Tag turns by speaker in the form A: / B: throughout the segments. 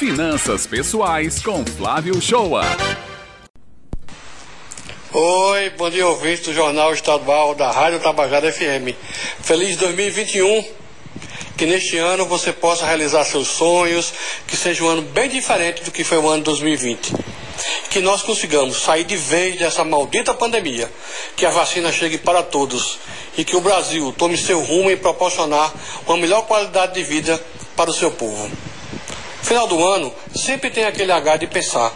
A: Finanças Pessoais com Flávio Shoa.
B: Oi, bom dia ouvinte do Jornal Estadual da Rádio Tabajara FM. Feliz 2021. Que neste ano você possa realizar seus sonhos, que seja um ano bem diferente do que foi o ano 2020. Que nós consigamos sair de vez dessa maldita pandemia, que a vacina chegue para todos e que o Brasil tome seu rumo em proporcionar uma melhor qualidade de vida para o seu povo. Final do ano sempre tem aquele H de pensar,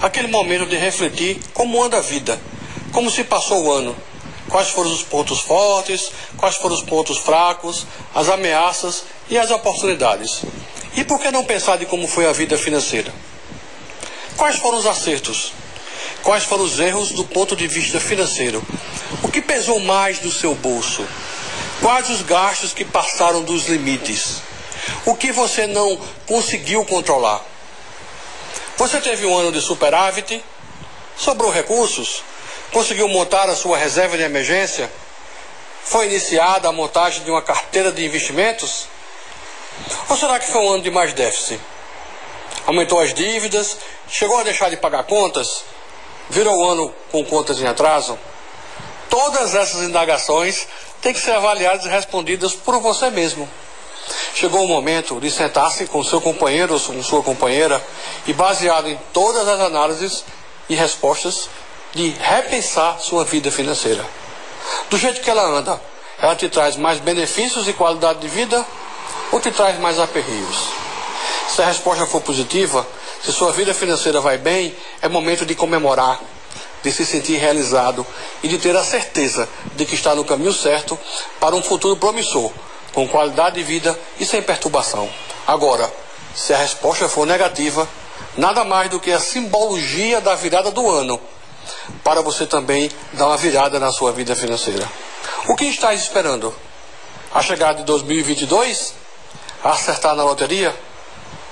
B: aquele momento de refletir como anda a vida como se passou o ano, quais foram os pontos fortes, quais foram os pontos fracos, as ameaças e as oportunidades. E por que não pensar de como foi a vida financeira? Quais foram os acertos? Quais foram os erros do ponto de vista financeiro? O que pesou mais no seu bolso? Quais os gastos que passaram dos limites? O que você não conseguiu controlar? Você teve um ano de superávit? Sobrou recursos? Conseguiu montar a sua reserva de emergência? Foi iniciada a montagem de uma carteira de investimentos? Ou será que foi um ano de mais déficit? Aumentou as dívidas? Chegou a deixar de pagar contas? Virou o ano com contas em atraso? Todas essas indagações têm que ser avaliadas e respondidas por você mesmo. Chegou o momento de sentar-se com seu companheiro ou com sua companheira e, baseado em todas as análises e respostas, de repensar sua vida financeira. Do jeito que ela anda, ela te traz mais benefícios e qualidade de vida ou te traz mais aperreios? Se a resposta for positiva, se sua vida financeira vai bem, é momento de comemorar, de se sentir realizado e de ter a certeza de que está no caminho certo para um futuro promissor, com qualidade de vida e sem perturbação. Agora, se a resposta for negativa, nada mais do que a simbologia da virada do ano para você também dar uma virada na sua vida financeira. O que está esperando? A chegada de 2022? Acertar na loteria?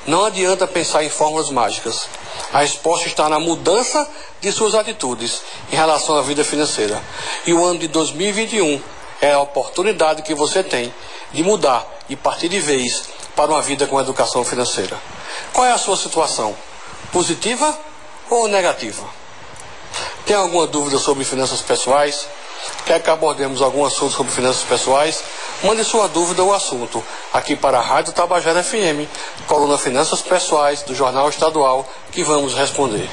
B: Não adianta pensar em fórmulas mágicas. A resposta está na mudança de suas atitudes em relação à vida financeira. E o ano de 2021 é a oportunidade que você tem de mudar e partir de vez para uma vida com educação financeira. Qual é a sua situação? Positiva ou negativa? Tem alguma dúvida sobre finanças pessoais? Quer que abordemos algum assunto sobre finanças pessoais? Mande sua dúvida ou assunto aqui para a Rádio Tabajara FM, coluna Finanças Pessoais do Jornal Estadual, que vamos responder.